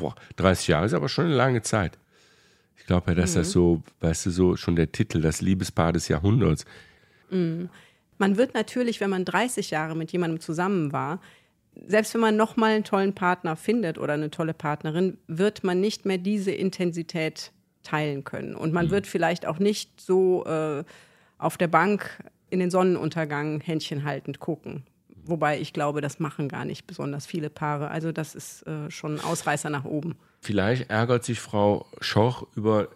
boah, 30 Jahre ist aber schon eine lange Zeit. Ich glaube ja, dass mhm. das so, weißt du, so schon der Titel, das Liebespaar des Jahrhunderts. Mhm. Man wird natürlich, wenn man 30 Jahre mit jemandem zusammen war, selbst wenn man nochmal einen tollen Partner findet oder eine tolle Partnerin, wird man nicht mehr diese Intensität teilen können. Und man mhm. wird vielleicht auch nicht so äh, auf der Bank in den Sonnenuntergang Händchen haltend gucken. Wobei ich glaube, das machen gar nicht besonders viele Paare. Also das ist äh, schon ein Ausreißer nach oben. Vielleicht ärgert sich Frau Schoch über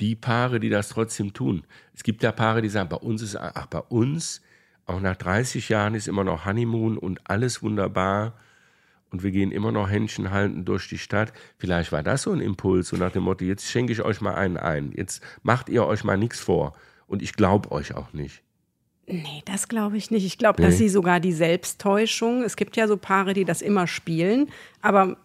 die Paare, die das trotzdem tun. Es gibt ja Paare, die sagen, bei uns ist, ach, bei uns, auch nach 30 Jahren ist immer noch Honeymoon und alles wunderbar und wir gehen immer noch Händchen halten durch die Stadt. Vielleicht war das so ein Impuls, so nach dem Motto, jetzt schenke ich euch mal einen ein. Jetzt macht ihr euch mal nichts vor. Und ich glaube euch auch nicht. Nee, das glaube ich nicht. Ich glaube, nee. dass sie sogar die Selbsttäuschung, es gibt ja so Paare, die das immer spielen, aber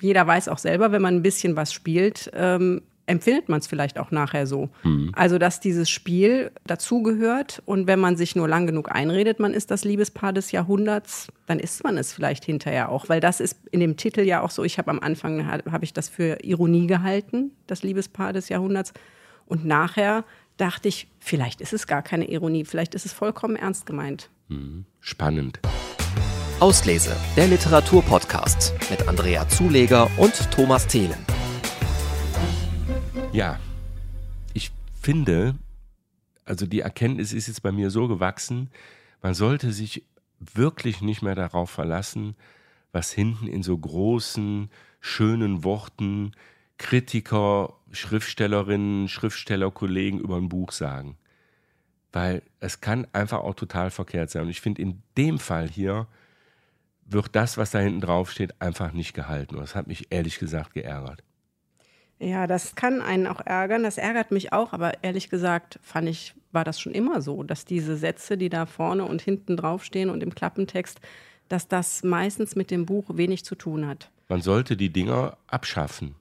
jeder weiß auch selber, wenn man ein bisschen was spielt, ähm, empfindet man es vielleicht auch nachher so. Mhm. Also, dass dieses Spiel dazugehört und wenn man sich nur lang genug einredet, man ist das Liebespaar des Jahrhunderts, dann ist man es vielleicht hinterher auch, weil das ist in dem Titel ja auch so, ich habe am Anfang, habe ich das für Ironie gehalten, das Liebespaar des Jahrhunderts und nachher dachte ich, vielleicht ist es gar keine Ironie, vielleicht ist es vollkommen ernst gemeint. Mhm. Spannend. Auslese, der Literaturpodcast mit Andrea Zuleger und Thomas Thelen. Ja, ich finde, also die Erkenntnis ist jetzt bei mir so gewachsen, man sollte sich wirklich nicht mehr darauf verlassen, was hinten in so großen, schönen Worten Kritiker, Schriftstellerinnen, Schriftstellerkollegen über ein Buch sagen. Weil es kann einfach auch total verkehrt sein. Und ich finde, in dem Fall hier wird das, was da hinten drauf steht, einfach nicht gehalten. Und das hat mich ehrlich gesagt geärgert. Ja, das kann einen auch ärgern. Das ärgert mich auch, aber ehrlich gesagt fand ich, war das schon immer so, dass diese Sätze, die da vorne und hinten draufstehen und im Klappentext, dass das meistens mit dem Buch wenig zu tun hat. Man sollte die Dinger abschaffen.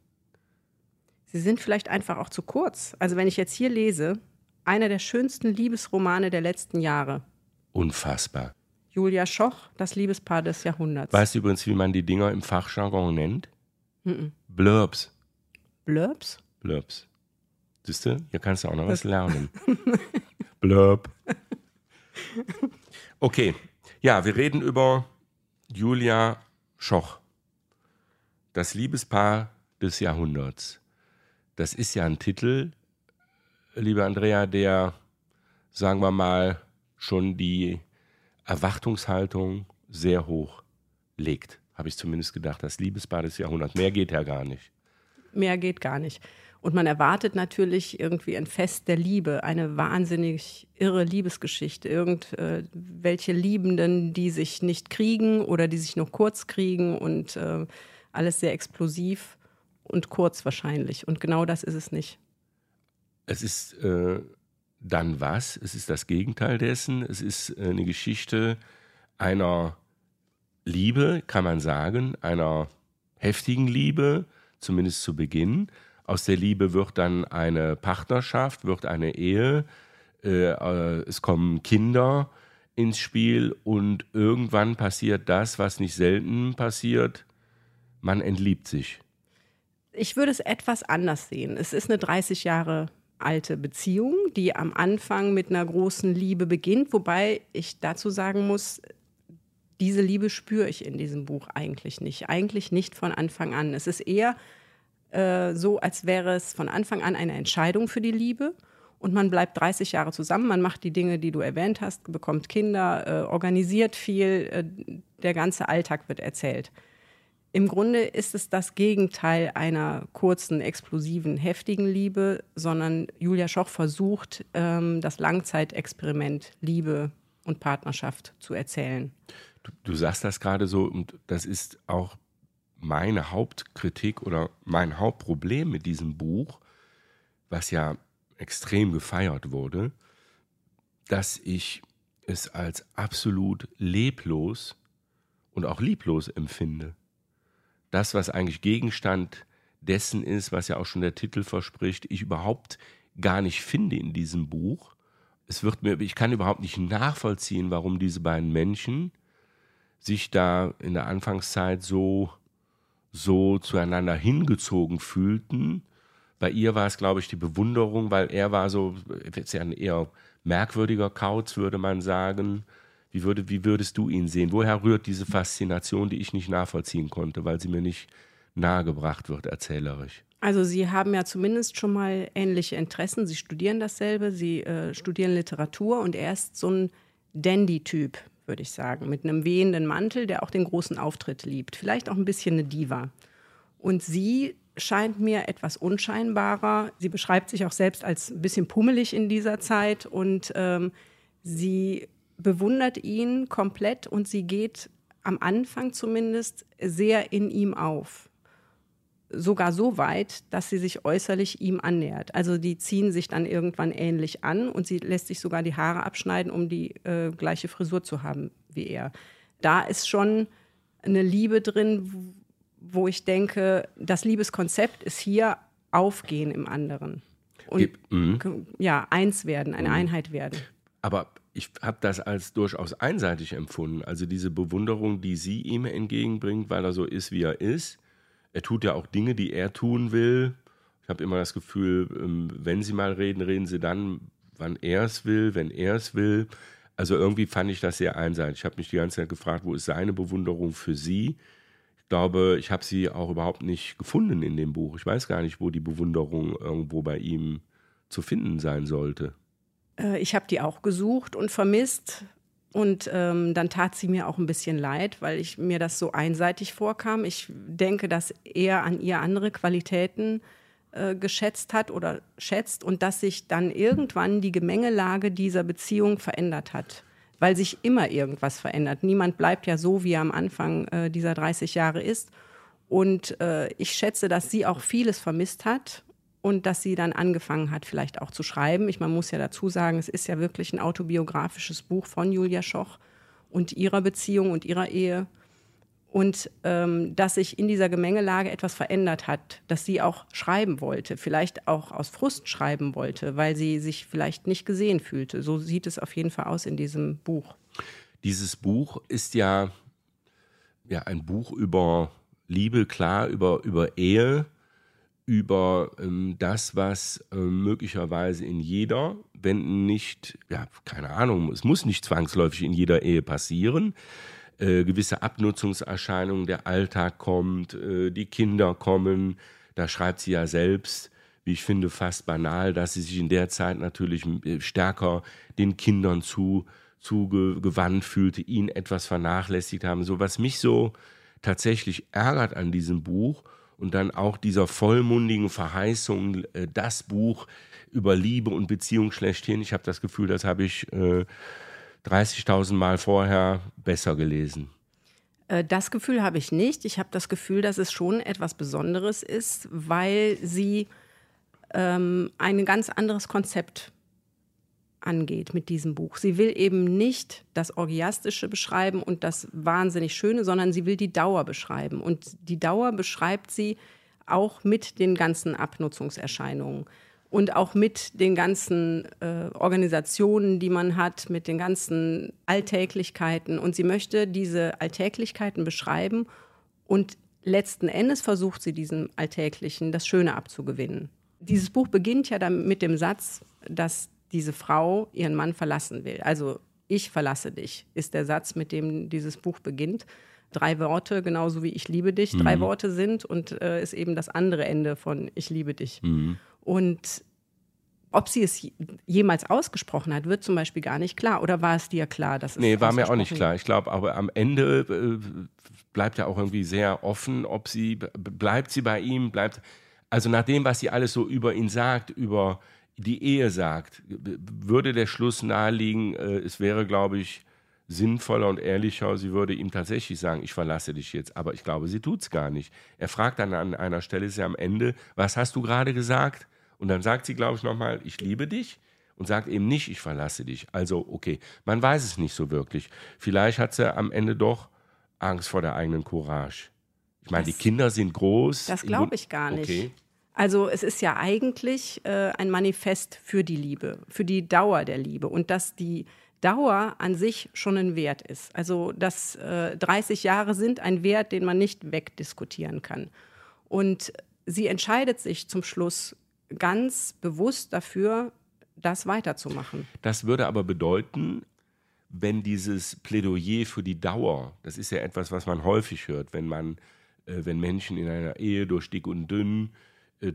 Sie sind vielleicht einfach auch zu kurz. Also wenn ich jetzt hier lese, einer der schönsten Liebesromane der letzten Jahre. Unfassbar. Julia Schoch, das Liebespaar des Jahrhunderts. Weißt du übrigens, wie man die Dinger im Fachjargon nennt? Mm -mm. Blurbs. Blurbs? Blurbs. Siehst du, hier kannst du auch noch was lernen. Blurb. Okay, ja, wir reden über Julia Schoch, das Liebespaar des Jahrhunderts. Das ist ja ein Titel, liebe Andrea, der, sagen wir mal, schon die Erwartungshaltung sehr hoch legt. Habe ich zumindest gedacht. Das Liebespaar des Jahrhunderts. Mehr geht ja gar nicht. Mehr geht gar nicht. Und man erwartet natürlich irgendwie ein Fest der Liebe, eine wahnsinnig irre Liebesgeschichte. Irgendwelche äh, Liebenden, die sich nicht kriegen oder die sich nur kurz kriegen und äh, alles sehr explosiv und kurz wahrscheinlich. Und genau das ist es nicht. Es ist äh, dann was? Es ist das Gegenteil dessen. Es ist äh, eine Geschichte einer Liebe, kann man sagen, einer heftigen Liebe, zumindest zu Beginn. Aus der Liebe wird dann eine Partnerschaft, wird eine Ehe, äh, äh, es kommen Kinder ins Spiel und irgendwann passiert das, was nicht selten passiert, man entliebt sich. Ich würde es etwas anders sehen. Es ist eine 30 Jahre alte Beziehung, die am Anfang mit einer großen Liebe beginnt, wobei ich dazu sagen muss, diese Liebe spüre ich in diesem Buch eigentlich nicht. Eigentlich nicht von Anfang an. Es ist eher äh, so, als wäre es von Anfang an eine Entscheidung für die Liebe. Und man bleibt 30 Jahre zusammen, man macht die Dinge, die du erwähnt hast, bekommt Kinder, äh, organisiert viel, äh, der ganze Alltag wird erzählt. Im Grunde ist es das Gegenteil einer kurzen, explosiven, heftigen Liebe, sondern Julia Schoch versucht, ähm, das Langzeitexperiment Liebe und Partnerschaft zu erzählen. Du, du sagst das gerade so, und das ist auch meine Hauptkritik oder mein Hauptproblem mit diesem Buch, was ja extrem gefeiert wurde, dass ich es als absolut leblos und auch lieblos empfinde das, was eigentlich Gegenstand dessen ist, was ja auch schon der Titel verspricht, ich überhaupt gar nicht finde in diesem Buch. Es wird mir, ich kann überhaupt nicht nachvollziehen, warum diese beiden Menschen sich da in der Anfangszeit so so zueinander hingezogen fühlten. Bei ihr war es, glaube ich, die Bewunderung, weil er war so, ist ja ein eher merkwürdiger Kauz, würde man sagen. Wie, würde, wie würdest du ihn sehen? Woher rührt diese Faszination, die ich nicht nachvollziehen konnte, weil sie mir nicht nahegebracht wird, erzählerisch? Also Sie haben ja zumindest schon mal ähnliche Interessen. Sie studieren dasselbe, Sie äh, studieren Literatur und er ist so ein Dandy-Typ, würde ich sagen, mit einem wehenden Mantel, der auch den großen Auftritt liebt. Vielleicht auch ein bisschen eine Diva. Und sie scheint mir etwas unscheinbarer. Sie beschreibt sich auch selbst als ein bisschen pummelig in dieser Zeit und ähm, sie bewundert ihn komplett und sie geht am Anfang zumindest sehr in ihm auf. Sogar so weit, dass sie sich äußerlich ihm annähert. Also die ziehen sich dann irgendwann ähnlich an und sie lässt sich sogar die Haare abschneiden, um die äh, gleiche Frisur zu haben wie er. Da ist schon eine Liebe drin, wo ich denke, das Liebeskonzept ist hier Aufgehen im anderen. Und mhm. ja, eins werden, eine mhm. Einheit werden. Aber ich habe das als durchaus einseitig empfunden. Also diese Bewunderung, die sie ihm entgegenbringt, weil er so ist, wie er ist. Er tut ja auch Dinge, die er tun will. Ich habe immer das Gefühl, ähm, wenn sie mal reden, reden sie dann, wann er es will, wenn er es will. Also irgendwie fand ich das sehr einseitig. Ich habe mich die ganze Zeit gefragt, wo ist seine Bewunderung für sie? Ich glaube, ich habe sie auch überhaupt nicht gefunden in dem Buch. Ich weiß gar nicht, wo die Bewunderung irgendwo bei ihm zu finden sein sollte. Äh, ich habe die auch gesucht und vermisst. Und ähm, dann tat sie mir auch ein bisschen leid, weil ich mir das so einseitig vorkam. Ich denke, dass er an ihr andere Qualitäten äh, geschätzt hat oder schätzt und dass sich dann irgendwann die Gemengelage dieser Beziehung verändert hat, weil sich immer irgendwas verändert. Niemand bleibt ja so, wie er am Anfang äh, dieser 30 Jahre ist. Und äh, ich schätze, dass sie auch vieles vermisst hat und dass sie dann angefangen hat, vielleicht auch zu schreiben. Ich man muss ja dazu sagen, es ist ja wirklich ein autobiografisches Buch von Julia Schoch und ihrer Beziehung und ihrer Ehe. Und ähm, dass sich in dieser Gemengelage etwas verändert hat, dass sie auch schreiben wollte, vielleicht auch aus Frust schreiben wollte, weil sie sich vielleicht nicht gesehen fühlte. So sieht es auf jeden Fall aus in diesem Buch. Dieses Buch ist ja, ja ein Buch über Liebe, klar, über, über Ehe, über ähm, das, was äh, möglicherweise in jeder, wenn nicht, ja, keine Ahnung, es muss nicht zwangsläufig in jeder Ehe passieren, äh, gewisse Abnutzungserscheinungen, der Alltag kommt, äh, die Kinder kommen, da schreibt sie ja selbst, wie ich finde, fast banal, dass sie sich in der Zeit natürlich äh, stärker den Kindern zu, zugewandt fühlte, ihn etwas vernachlässigt haben. So was mich so tatsächlich ärgert an diesem Buch und dann auch dieser vollmundigen Verheißung, äh, das Buch über Liebe und Beziehung schlechthin. Ich habe das Gefühl, das habe ich äh, 30.000 Mal vorher besser gelesen. Äh, das Gefühl habe ich nicht. Ich habe das Gefühl, dass es schon etwas Besonderes ist, weil sie ähm, ein ganz anderes Konzept angeht mit diesem Buch. Sie will eben nicht das Orgiastische beschreiben und das wahnsinnig Schöne, sondern sie will die Dauer beschreiben. Und die Dauer beschreibt sie auch mit den ganzen Abnutzungserscheinungen und auch mit den ganzen äh, Organisationen, die man hat, mit den ganzen Alltäglichkeiten. Und sie möchte diese Alltäglichkeiten beschreiben und letzten Endes versucht sie diesem Alltäglichen das Schöne abzugewinnen. Dieses Buch beginnt ja dann mit dem Satz, dass diese Frau ihren Mann verlassen will. Also ich verlasse dich, ist der Satz, mit dem dieses Buch beginnt. Drei Worte, genauso wie ich liebe dich, drei mhm. Worte sind und äh, ist eben das andere Ende von ich liebe dich. Mhm. Und ob sie es jemals ausgesprochen hat, wird zum Beispiel gar nicht klar. Oder war es dir klar? Dass es nee, war mir auch nicht klar. Ich glaube, aber am Ende äh, bleibt ja auch irgendwie sehr offen, ob sie, bleibt sie bei ihm, bleibt, also nach dem, was sie alles so über ihn sagt, über die Ehe sagt, würde der Schluss naheliegen, äh, es wäre, glaube ich, sinnvoller und ehrlicher, sie würde ihm tatsächlich sagen, ich verlasse dich jetzt. Aber ich glaube, sie tut es gar nicht. Er fragt dann an einer Stelle, ist ja am Ende, was hast du gerade gesagt? Und dann sagt sie, glaube ich, nochmal, ich liebe dich und sagt eben nicht, ich verlasse dich. Also, okay, man weiß es nicht so wirklich. Vielleicht hat sie am Ende doch Angst vor der eigenen Courage. Ich meine, die Kinder sind groß. Das glaube ich gar nicht. Okay. Also es ist ja eigentlich äh, ein Manifest für die Liebe, für die Dauer der Liebe und dass die Dauer an sich schon ein Wert ist. Also dass äh, 30 Jahre sind ein Wert, den man nicht wegdiskutieren kann. Und sie entscheidet sich zum Schluss ganz bewusst dafür, das weiterzumachen. Das würde aber bedeuten, wenn dieses Plädoyer für die Dauer, das ist ja etwas, was man häufig hört, wenn man, äh, wenn Menschen in einer Ehe durch dick und dünn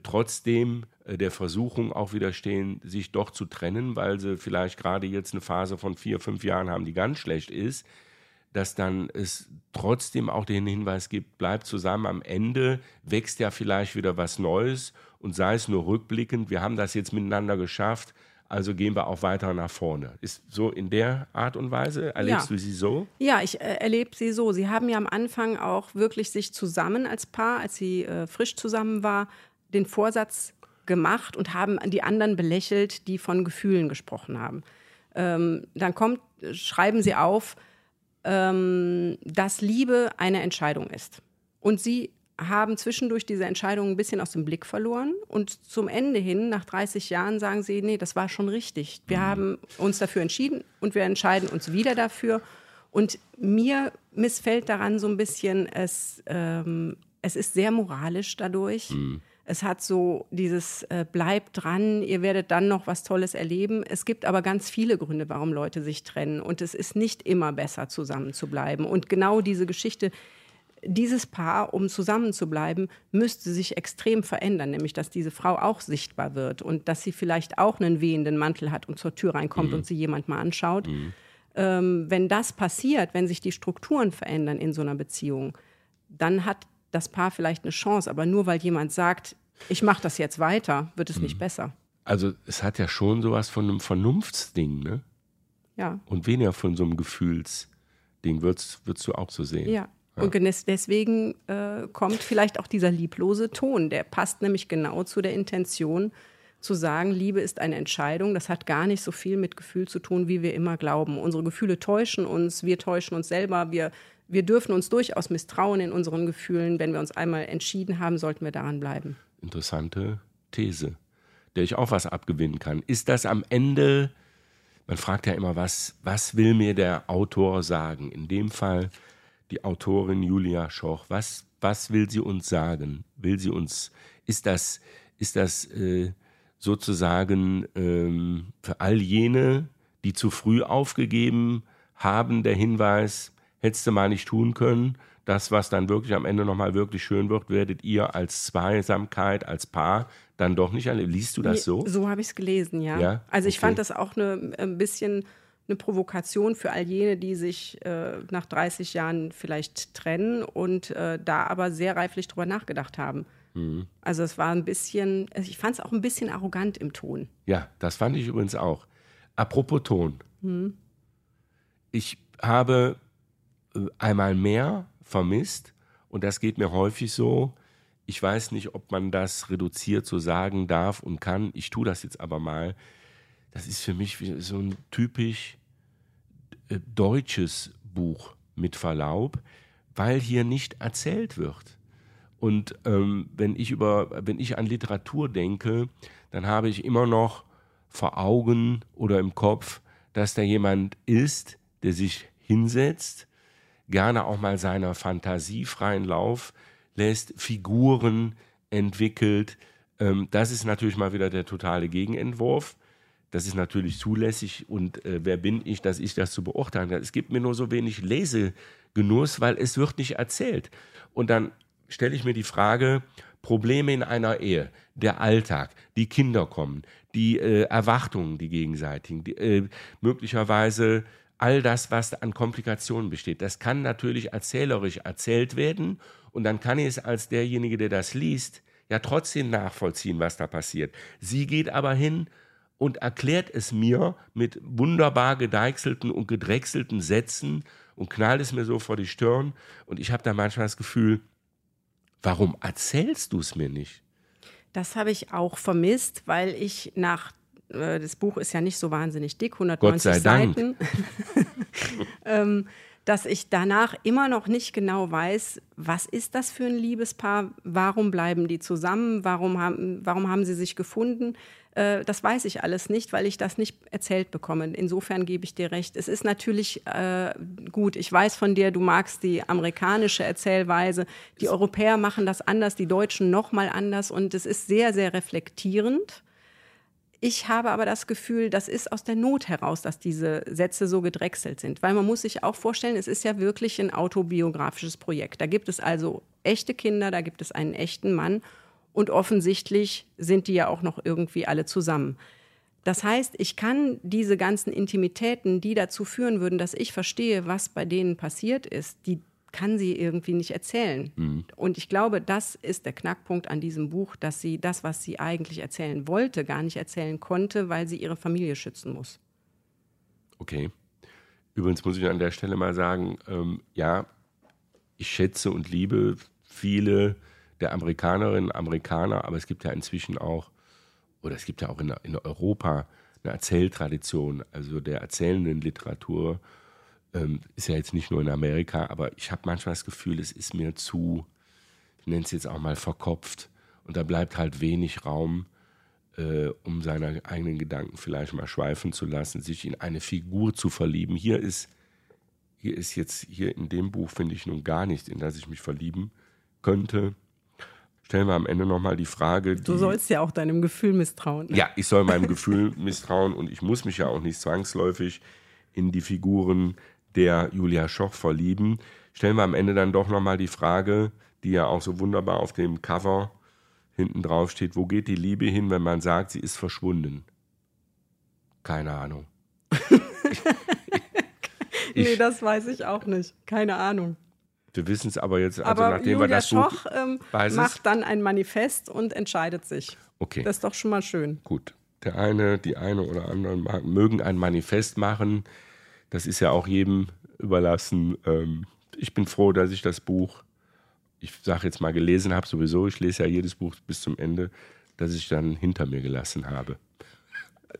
trotzdem äh, der Versuchung auch widerstehen, sich doch zu trennen, weil sie vielleicht gerade jetzt eine Phase von vier, fünf Jahren haben, die ganz schlecht ist, dass dann es trotzdem auch den Hinweis gibt, bleibt zusammen, am Ende wächst ja vielleicht wieder was Neues und sei es nur rückblickend, wir haben das jetzt miteinander geschafft, also gehen wir auch weiter nach vorne. Ist so in der Art und Weise? Erlebst ja. du sie so? Ja, ich äh, erlebe sie so. Sie haben ja am Anfang auch wirklich sich zusammen als Paar, als sie äh, frisch zusammen war, den Vorsatz gemacht und haben die anderen belächelt, die von Gefühlen gesprochen haben. Ähm, dann kommt, schreiben sie auf, ähm, dass Liebe eine Entscheidung ist. Und sie haben zwischendurch diese Entscheidung ein bisschen aus dem Blick verloren und zum Ende hin, nach 30 Jahren, sagen sie, nee, das war schon richtig. Wir mhm. haben uns dafür entschieden und wir entscheiden uns wieder dafür. Und mir missfällt daran so ein bisschen, es, ähm, es ist sehr moralisch dadurch. Mhm. Es hat so dieses äh, bleibt dran, ihr werdet dann noch was Tolles erleben. Es gibt aber ganz viele Gründe, warum Leute sich trennen. Und es ist nicht immer besser, zusammen zu bleiben. Und genau diese Geschichte, dieses Paar, um zusammen zu bleiben, müsste sich extrem verändern, nämlich dass diese Frau auch sichtbar wird und dass sie vielleicht auch einen wehenden Mantel hat und zur Tür reinkommt mhm. und sie jemand mal anschaut. Mhm. Ähm, wenn das passiert, wenn sich die Strukturen verändern in so einer Beziehung, dann hat das Paar vielleicht eine Chance. Aber nur weil jemand sagt, ich mache das jetzt weiter, wird es mhm. nicht besser. Also es hat ja schon sowas von einem Vernunftsding, ne? Ja. Und weniger von so einem Gefühlsding, würdest, würdest du auch so sehen. Ja. ja. Und deswegen äh, kommt vielleicht auch dieser lieblose Ton. Der passt nämlich genau zu der Intention, zu sagen, Liebe ist eine Entscheidung. Das hat gar nicht so viel mit Gefühl zu tun, wie wir immer glauben. Unsere Gefühle täuschen uns, wir täuschen uns selber, wir wir dürfen uns durchaus misstrauen in unseren Gefühlen. Wenn wir uns einmal entschieden haben, sollten wir daran bleiben. Interessante These, der ich auch was abgewinnen kann. Ist das am Ende, man fragt ja immer, was, was will mir der Autor sagen? In dem Fall die Autorin Julia Schoch. Was, was will sie uns sagen? Will sie uns, ist das, ist das äh, sozusagen ähm, für all jene, die zu früh aufgegeben haben, der Hinweis, hättest du mal nicht tun können. Das, was dann wirklich am Ende nochmal wirklich schön wird, werdet ihr als Zweisamkeit, als Paar dann doch nicht erleben. Liest du das so? So habe ich es gelesen, ja. ja? Also ich okay. fand das auch eine, ein bisschen eine Provokation für all jene, die sich äh, nach 30 Jahren vielleicht trennen und äh, da aber sehr reiflich drüber nachgedacht haben. Mhm. Also es war ein bisschen, also ich fand es auch ein bisschen arrogant im Ton. Ja, das fand ich übrigens auch. Apropos Ton. Mhm. Ich habe einmal mehr vermisst. Und das geht mir häufig so. Ich weiß nicht, ob man das reduziert so sagen darf und kann. Ich tue das jetzt aber mal. Das ist für mich so ein typisch äh, deutsches Buch mit Verlaub, weil hier nicht erzählt wird. Und ähm, wenn ich über, wenn ich an Literatur denke, dann habe ich immer noch vor Augen oder im Kopf, dass da jemand ist, der sich hinsetzt, gerne auch mal seiner Fantasie freien Lauf lässt, Figuren entwickelt. Ähm, das ist natürlich mal wieder der totale Gegenentwurf. Das ist natürlich zulässig und äh, wer bin ich, dass ich das zu beurteilen kann. Es gibt mir nur so wenig Lesegenuss, weil es wird nicht erzählt. Und dann stelle ich mir die Frage, Probleme in einer Ehe, der Alltag, die Kinder kommen, die äh, Erwartungen, die gegenseitigen, die, äh, möglicherweise all das, was an Komplikationen besteht. Das kann natürlich erzählerisch erzählt werden und dann kann ich es als derjenige, der das liest, ja trotzdem nachvollziehen, was da passiert. Sie geht aber hin und erklärt es mir mit wunderbar gedeichselten und gedrechselten Sätzen und knallt es mir so vor die Stirn und ich habe da manchmal das Gefühl, warum erzählst du es mir nicht? Das habe ich auch vermisst, weil ich nach äh, das Buch ist ja nicht so wahnsinnig dick, 190 Seiten. ähm, dass ich danach immer noch nicht genau weiß, was ist das für ein Liebespaar, warum bleiben die zusammen, warum haben, warum haben sie sich gefunden. Äh, das weiß ich alles nicht, weil ich das nicht erzählt bekomme. Insofern gebe ich dir recht. Es ist natürlich äh, gut, ich weiß von dir, du magst die amerikanische Erzählweise. Die Europäer machen das anders, die Deutschen noch mal anders und es ist sehr, sehr reflektierend. Ich habe aber das Gefühl, das ist aus der Not heraus, dass diese Sätze so gedrechselt sind. Weil man muss sich auch vorstellen, es ist ja wirklich ein autobiografisches Projekt. Da gibt es also echte Kinder, da gibt es einen echten Mann und offensichtlich sind die ja auch noch irgendwie alle zusammen. Das heißt, ich kann diese ganzen Intimitäten, die dazu führen würden, dass ich verstehe, was bei denen passiert ist, die kann sie irgendwie nicht erzählen. Mhm. Und ich glaube, das ist der Knackpunkt an diesem Buch, dass sie das, was sie eigentlich erzählen wollte, gar nicht erzählen konnte, weil sie ihre Familie schützen muss. Okay. Übrigens muss ich an der Stelle mal sagen, ähm, ja, ich schätze und liebe viele der Amerikanerinnen und Amerikaner, aber es gibt ja inzwischen auch, oder es gibt ja auch in, in Europa eine Erzähltradition, also der erzählenden Literatur ähm, ist ja jetzt nicht nur in Amerika, aber ich habe manchmal das Gefühl, es ist mir zu, ich nenne es jetzt auch mal verkopft. Und da bleibt halt wenig Raum, äh, um seine eigenen Gedanken vielleicht mal schweifen zu lassen, sich in eine Figur zu verlieben. Hier ist, hier ist jetzt, hier in dem Buch finde ich nun gar nicht, in das ich mich verlieben könnte. Stellen wir am Ende nochmal die Frage. Die, du sollst ja auch deinem Gefühl misstrauen. Ja, ich soll meinem Gefühl misstrauen und ich muss mich ja auch nicht zwangsläufig in die Figuren der Julia Schoch verlieben, stellen wir am Ende dann doch nochmal die Frage, die ja auch so wunderbar auf dem Cover hinten drauf steht, wo geht die Liebe hin, wenn man sagt, sie ist verschwunden? Keine Ahnung. nee, das weiß ich auch nicht. Keine Ahnung. Wir wissen es aber jetzt, also aber nachdem Julia wir das Schoch ähm, macht dann ein Manifest und entscheidet sich. Okay. Das ist doch schon mal schön. Gut. Der eine, die eine oder andere mögen ein Manifest machen das ist ja auch jedem überlassen. Ähm, ich bin froh, dass ich das Buch, ich sage jetzt mal gelesen habe, sowieso, ich lese ja jedes Buch bis zum Ende, dass ich dann hinter mir gelassen habe.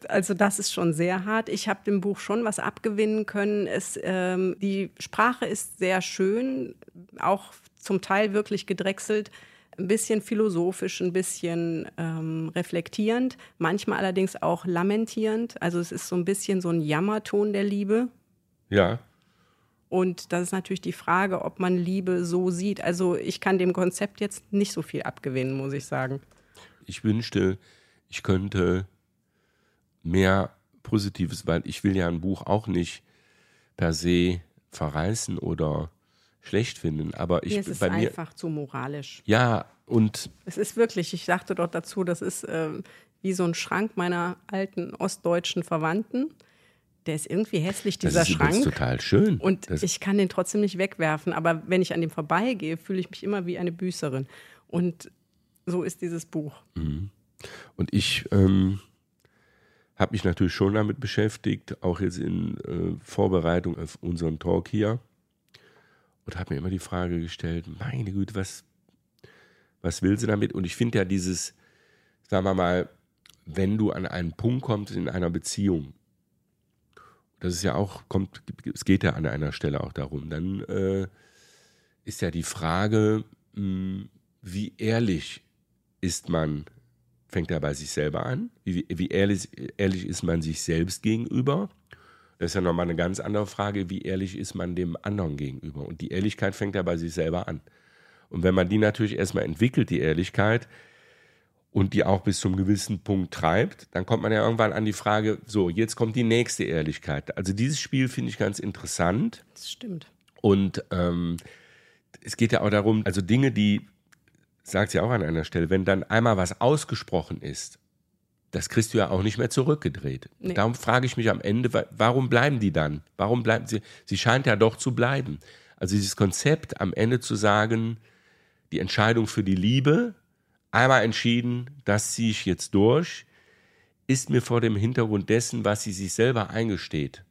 Also das ist schon sehr hart. Ich habe dem Buch schon was abgewinnen können. Es, ähm, die Sprache ist sehr schön, auch zum Teil wirklich gedrechselt ein bisschen philosophisch, ein bisschen ähm, reflektierend, manchmal allerdings auch lamentierend. Also es ist so ein bisschen so ein Jammerton der Liebe. Ja. Und das ist natürlich die Frage, ob man Liebe so sieht. Also ich kann dem Konzept jetzt nicht so viel abgewinnen, muss ich sagen. Ich wünschte, ich könnte mehr Positives, weil ich will ja ein Buch auch nicht per se verreißen oder schlecht finden. Aber ich nee, es ist bei mir einfach zu moralisch. Ja, und es ist wirklich, ich sagte dort dazu, das ist äh, wie so ein Schrank meiner alten ostdeutschen Verwandten. Der ist irgendwie hässlich, dieser das ist Schrank. total schön. Und das ich kann den trotzdem nicht wegwerfen. Aber wenn ich an dem vorbeigehe, fühle ich mich immer wie eine Büßerin. Und so ist dieses Buch. Mhm. Und ich ähm, habe mich natürlich schon damit beschäftigt, auch jetzt in äh, Vorbereitung auf unseren Talk hier und habe mir immer die Frage gestellt, meine Güte, was, was will sie damit? Und ich finde ja dieses, sagen wir mal, wenn du an einen Punkt kommst in einer Beziehung, das ist ja auch, kommt, es geht ja an einer Stelle auch darum, dann äh, ist ja die Frage, mh, hm, wie ehrlich ist man, fängt er bei sich selber an, wie, wie ehrlich, ehrlich ist man sich selbst gegenüber das ist ja nochmal eine ganz andere Frage, wie ehrlich ist man dem anderen gegenüber. Und die Ehrlichkeit fängt ja bei sich selber an. Und wenn man die natürlich erstmal entwickelt, die Ehrlichkeit, und die auch bis zum gewissen Punkt treibt, dann kommt man ja irgendwann an die Frage, so, jetzt kommt die nächste Ehrlichkeit. Also dieses Spiel finde ich ganz interessant. Das stimmt. Und ähm, es geht ja auch darum, also Dinge, die, sagt sie auch an einer Stelle, wenn dann einmal was ausgesprochen ist das kriegst du ja auch nicht mehr zurückgedreht. Nee. Darum frage ich mich am Ende, warum bleiben die dann? Warum bleiben sie? Sie scheint ja doch zu bleiben. Also dieses Konzept am Ende zu sagen, die Entscheidung für die Liebe, einmal entschieden, das ziehe ich jetzt durch, ist mir vor dem Hintergrund dessen, was sie sich selber eingesteht.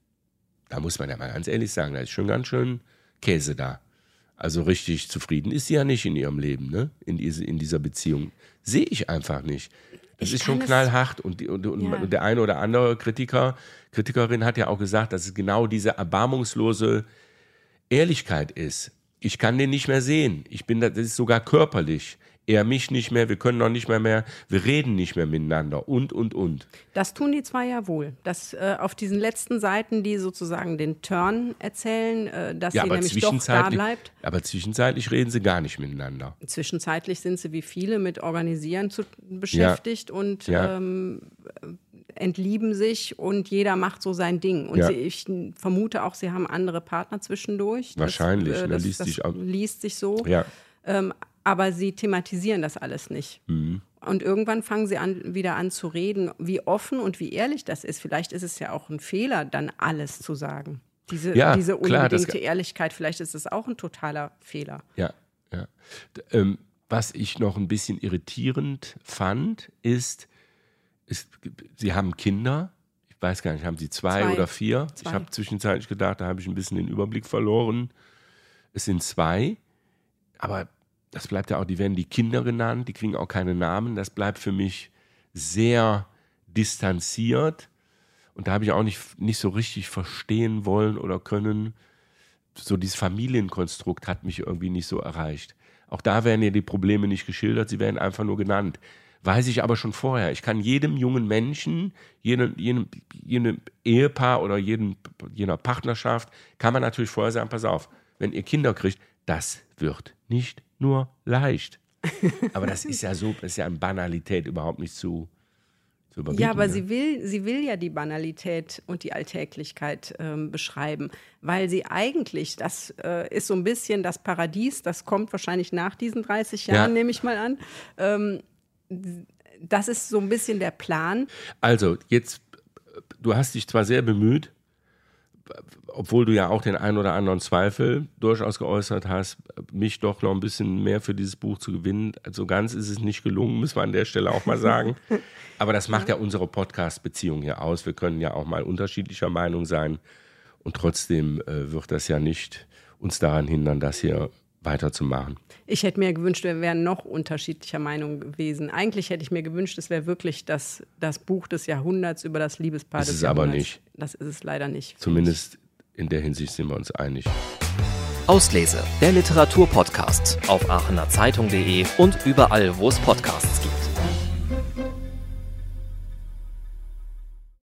Da muss man ja mal ganz ehrlich sagen, da ist schon ganz schön Käse da. Also richtig zufrieden ist sie ja nicht in ihrem Leben, ne? in, diese, in dieser Beziehung. Sehe ich einfach nicht. Es ist schon knallhart und, die, und, und ja. der eine oder andere Kritiker, Kritikerin hat ja auch gesagt, dass es genau diese erbarmungslose Ehrlichkeit ist. Ich kann den nicht mehr sehen. Ich bin, da- das ist sogar körperlich. Er mich nicht mehr, wir können noch nicht mehr mehr, wir reden nicht mehr miteinander und, und, und. Das tun die zwei ja wohl. Das äh, auf diesen letzten Seiten, die sozusagen den Turn erzählen, äh, dass Ja, sie nämlich doch da bleibt. aber zwischenzeitlich reden sie gar nicht miteinander. Zwischenzeitlich sind sie wie viele mit Organisieren zu, beschäftigt und Ja. ähm, entlieben sich und jeder macht so sein Ding. Und Ja. sie, ich vermute auch, sie haben andere Partner zwischendurch. Wahrscheinlich, Das, ne, äh, das, liest das sich liest sich so. Ja, Ähm, aber sie thematisieren das alles nicht. Mhm. Und irgendwann fangen sie an, wieder an zu reden, wie offen und wie ehrlich das ist. Vielleicht ist es ja auch ein Fehler, dann alles zu sagen. Diese, Ja, diese klar, unbedingte Ehrlichkeit, vielleicht ist es auch ein totaler Fehler. ja, ja. Ähm, was ich noch ein bisschen irritierend fand, ist, ist, sie haben Kinder. Ich weiß gar nicht, haben sie zwei, Zwei. oder vier? Zwei. Ich habe zwischenzeitlich gedacht, da habe ich ein bisschen den Überblick verloren. Es sind zwei, aber das bleibt ja auch, die werden die Kinder genannt, die kriegen auch keine Namen. Das bleibt für mich sehr distanziert. Und da habe ich auch nicht, nicht so richtig verstehen wollen oder können. So dieses Familienkonstrukt hat mich irgendwie nicht so erreicht. Auch da werden ja die Probleme nicht geschildert, sie werden einfach nur genannt. Weiß ich aber schon vorher. Ich kann jedem jungen Menschen, jedem, jedem, jedem Ehepaar oder jedem, jener Partnerschaft, kann man natürlich vorher sagen, pass auf, wenn ihr Kinder kriegt, das wird nicht nur leicht. Aber das ist ja so, das ist ja an Banalität überhaupt nicht zu, zu überbieten. Ja, aber ne? sie will, sie will ja die Banalität und die Alltäglichkeit ähm, beschreiben, weil sie eigentlich, das äh, ist so ein bisschen das Paradies, das kommt wahrscheinlich nach diesen 30 Jahren, Ja. nehme ich mal an. Ähm, das ist so ein bisschen der Plan. Also, jetzt, du hast dich zwar sehr bemüht, obwohl du ja auch den ein oder anderen Zweifel durchaus geäußert hast, mich doch noch ein bisschen mehr für dieses Buch zu gewinnen. Also ganz ist es nicht gelungen, müssen wir an der Stelle auch mal sagen. Aber das macht ja unsere Podcast-Beziehung hier aus. Wir können ja auch mal unterschiedlicher Meinung sein. Und trotzdem äh, wird das ja nicht uns daran hindern, das hier weiterzumachen. Ich hätte mir gewünscht, wir wären noch unterschiedlicher Meinung gewesen. Eigentlich hätte ich mir gewünscht, es wäre wirklich das, das Buch des Jahrhunderts über das Liebespaar Ist des es aber Jahrhunderts. nicht. Das ist es leider nicht. Zumindest in der Hinsicht sind wir uns einig. Auslese, der Literaturpodcast auf aachenerzeitung.de und überall, wo es Podcasts gibt.